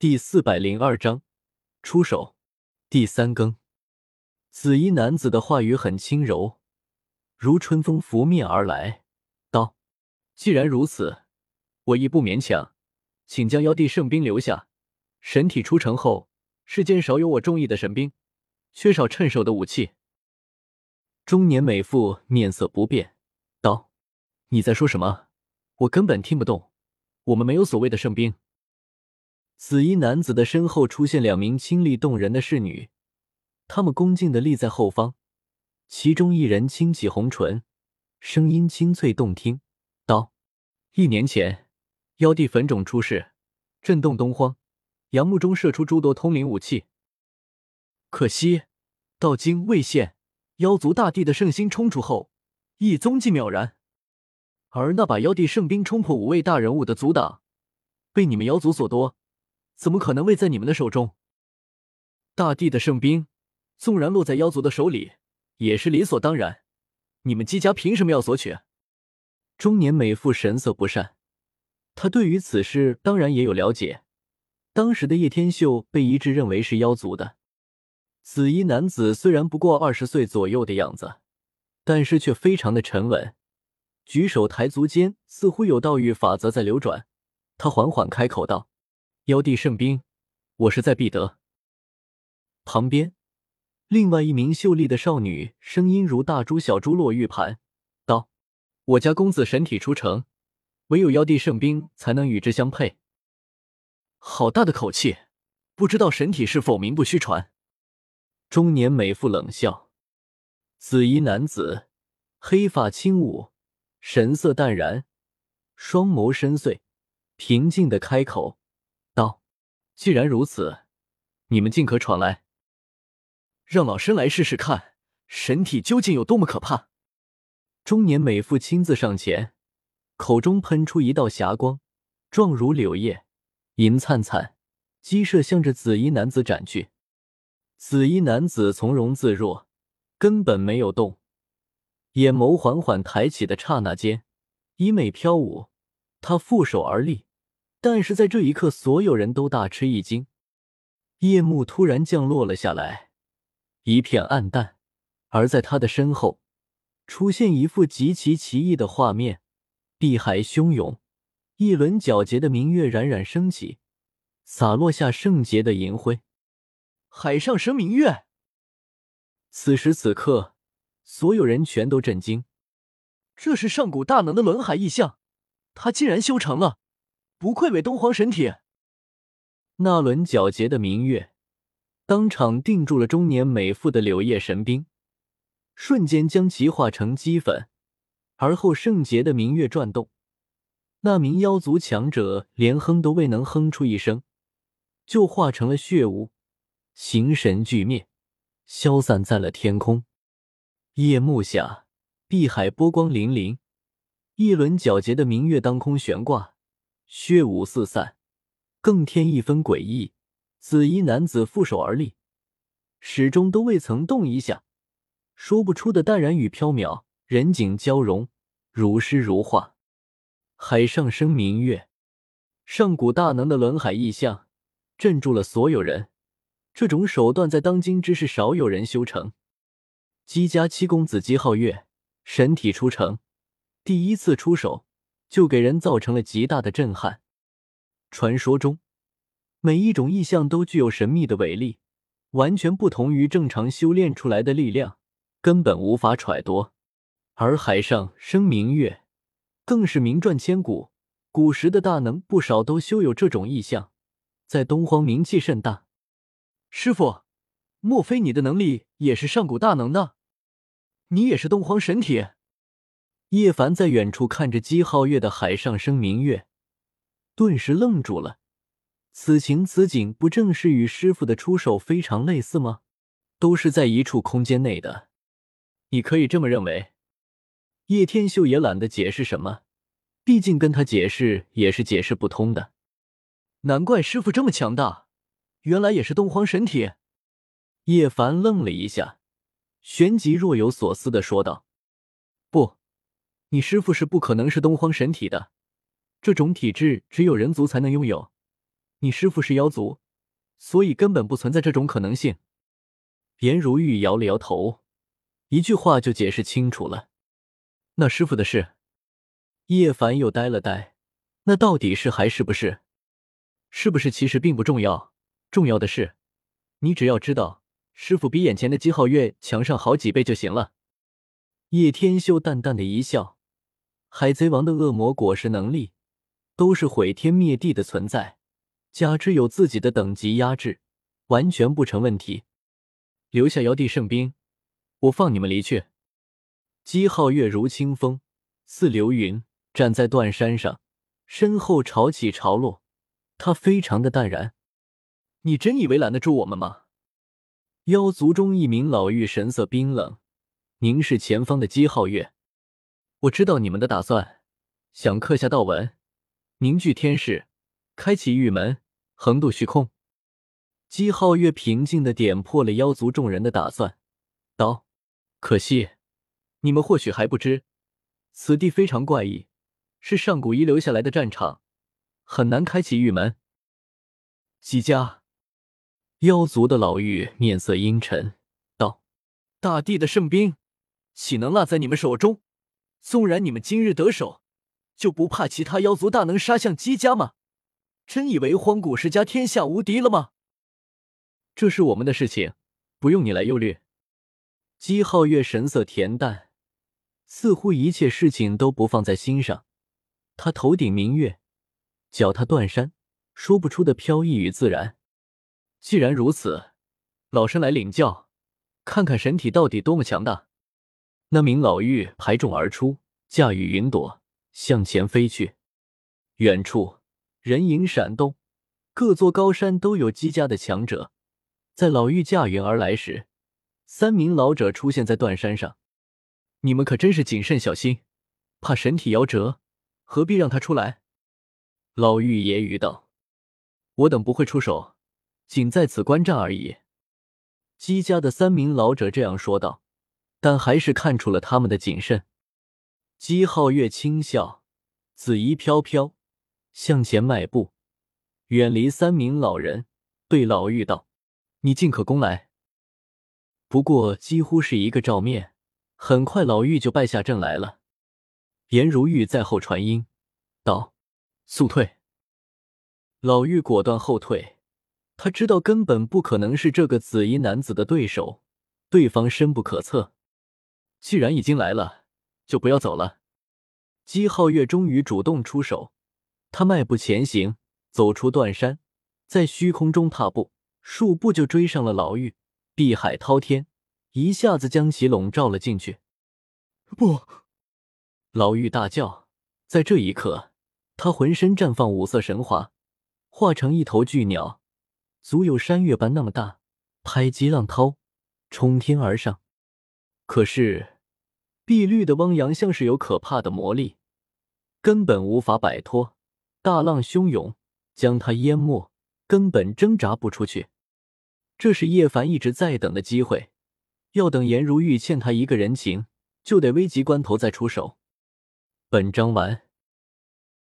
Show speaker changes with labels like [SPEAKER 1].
[SPEAKER 1] 第四百零二章，出手。第三更，紫衣男子的话语很轻柔，如春风拂面而来，道：“既然如此，我亦不勉强，请将妖帝圣兵留下。神体出城后，世间少有我中意的神兵，缺少趁手的武器。”中年美妇面色不变，道：“你在说什么？我根本听不懂。我们没有所谓的圣兵。”紫衣男子的身后出现两名清丽动人的侍女，她们恭敬的立在后方。其中一人轻启红唇，声音清脆动听，道：“一年前，妖帝粉种出世，震动东荒，杨目中射出诸多通灵武器。可惜，到今未现。妖族大帝的圣心冲出后，一踪迹渺然。而那把妖帝圣兵冲破五位大人物的阻挡，被你们妖族所夺。”怎么可能未在你们的手中？大帝的圣兵，纵然落在妖族的手里，也是理所当然。你们姬家凭什么要索取？中年美妇神色不善，她对于此事当然也有了解。当时的叶天秀被一致认为是妖族的。紫衣男子虽然不过二十岁左右的样子，但是却非常的沉稳，举手抬足间似乎有道域法则在流转。他缓缓开口道。妖帝圣兵，我势在必得。旁边，另外一名秀丽的少女声音如大珠小珠落玉盘，道：“我家公子神体出城，唯有妖帝圣兵才能与之相配。”好大的口气！不知道神体是否名不虚传？中年美妇冷笑。紫衣男子，黑发轻舞，神色淡然，双眸深邃，平静的开口。既然如此，你们尽可闯来，让老身来试试看，神体究竟有多么可怕。中年美妇亲自上前，口中喷出一道霞光，状如柳叶，银灿灿，激射向着紫衣男子斩去。紫衣男子从容自若，根本没有动，眼眸缓缓抬起的刹那间，衣袂飘舞，他负手而立。但是在这一刻，所有人都大吃一惊，夜幕突然降落了下来，一片暗淡。而在他的身后，出现一幅极其奇异的画面：碧海汹涌，一轮皎洁的明月冉冉升起，洒落下圣洁的银辉。海上生明月。此时此刻，所有人全都震惊，这是上古大能的轮海异象，他竟然修成了！不愧为东皇神体，那轮皎洁的明月当场定住了中年美妇的柳叶神兵，瞬间将其化成齑粉。而后圣洁的明月转动，那名妖族强者连哼都未能哼出一声，就化成了血雾，形神俱灭，消散在了天空。夜幕下，碧海波光粼粼，一轮皎洁的明月当空悬挂。血雾四散，更添一分诡异。紫衣男子负手而立，始终都未曾动一下，说不出的淡然与飘渺，人景交融，如诗如画。海上生明月，上古大能的轮海异象，镇住了所有人。这种手段在当今之世少有人修成。姬家七公子姬皓月神体出城，第一次出手。就给人造成了极大的震撼。传说中，每一种异象都具有神秘的威力，完全不同于正常修炼出来的力量，根本无法揣度。而海上生明月，更是名传千古。古时的大能不少都修有这种异象，在东荒名气甚大。师傅，莫非你的能力也是上古大能的？你也是东荒神体？叶凡在远处看着姬皓月的海上生明月，顿时愣住了。此情此景，不正是与师傅的出手非常类似吗？都是在一处空间内的，你可以这么认为。叶天秀也懒得解释什么，毕竟跟他解释也是解释不通的。难怪师傅这么强大，原来也是东荒神体。叶凡愣了一下，旋即若有所思的说道：“。”你师傅是不可能是东荒神体的，这种体质只有人族才能拥有。你师傅是妖族，所以根本不存在这种可能性。颜如玉摇了摇头，一句话就解释清楚了。那师傅的事，叶凡又呆了呆。那到底是还是不是？是不是其实并不重要，重要的是，你只要知道师傅比眼前的姬皓月强上好几倍就行了。叶天修淡淡的一笑，海贼王的恶魔果实能力都是毁天灭地的存在，加之有自己的等级压制，完全不成问题。留下妖帝圣兵，我放你们离去。姬皓月如清风，似流云，站在断山上，身后潮起潮落，他非常的淡然。你真以为拦得住我们吗？妖族中一名老妪神色冰冷，凝视前方的姬皓月。我知道你们的打算，想刻下道文，凝聚天势，开启玉门，横渡虚空。姬皓月平静的点破了妖族众人的打算，道：“可惜，你们或许还不知，此地非常怪异，是上古遗留下来的战场，很难开启玉门。”姬家妖族的老妪面色阴沉，道：“大地的圣兵，岂能落在你们手中？纵然你们今日得手，就不怕其他妖族大能杀向姬家吗？真以为荒古世家天下无敌了吗？”这是我们的事情，不用你来忧虑。姬皓月神色恬淡，似乎一切事情都不放在心上。他头顶明月，脚踏断山，说不出的飘逸与自然。既然如此，老身来领教，看看神体到底多么强大。那名老妪排众而出，驾驭云朵向前飞去。远处人影闪动，各座高山都有姬家的强者。在老妪驾云而来时，三名老者出现在断山上。你们可真是谨慎小心，怕神体夭折，何必让他出来？老妪揶揄道：“我等不会出手，仅在此观战而已。”姬家的三名老者这样说道，但还是看出了他们的谨慎。姬皓月轻笑，紫衣飘飘，向前迈步，远离三名老人，对老妪道。你尽可攻来。不过几乎是一个照面，很快老妪就败下阵来了。颜如玉在后传音道：“速退。”老妪果断后退。他知道根本不可能是这个紫衣男子的对手，对方深不可测。既然已经来了，就不要走了。姬皓月终于主动出手，他迈步前行，走出断山，在虚空中踏步。数步就追上了老妪，碧海滔天，一下子将其笼罩了进去。
[SPEAKER 2] 不！
[SPEAKER 1] 老妪大叫。在这一刻，他浑身绽放五色神华，化成一头巨鸟，足有山岳般那么大，拍击浪涛，冲天而上。可是，碧绿的汪洋像是有可怕的魔力，根本无法摆脱。大浪汹涌，将它淹没，根本挣扎不出去。这是叶凡一直在等的机会，要等颜如玉欠他一个人情，就得危急关头再出手。本章完。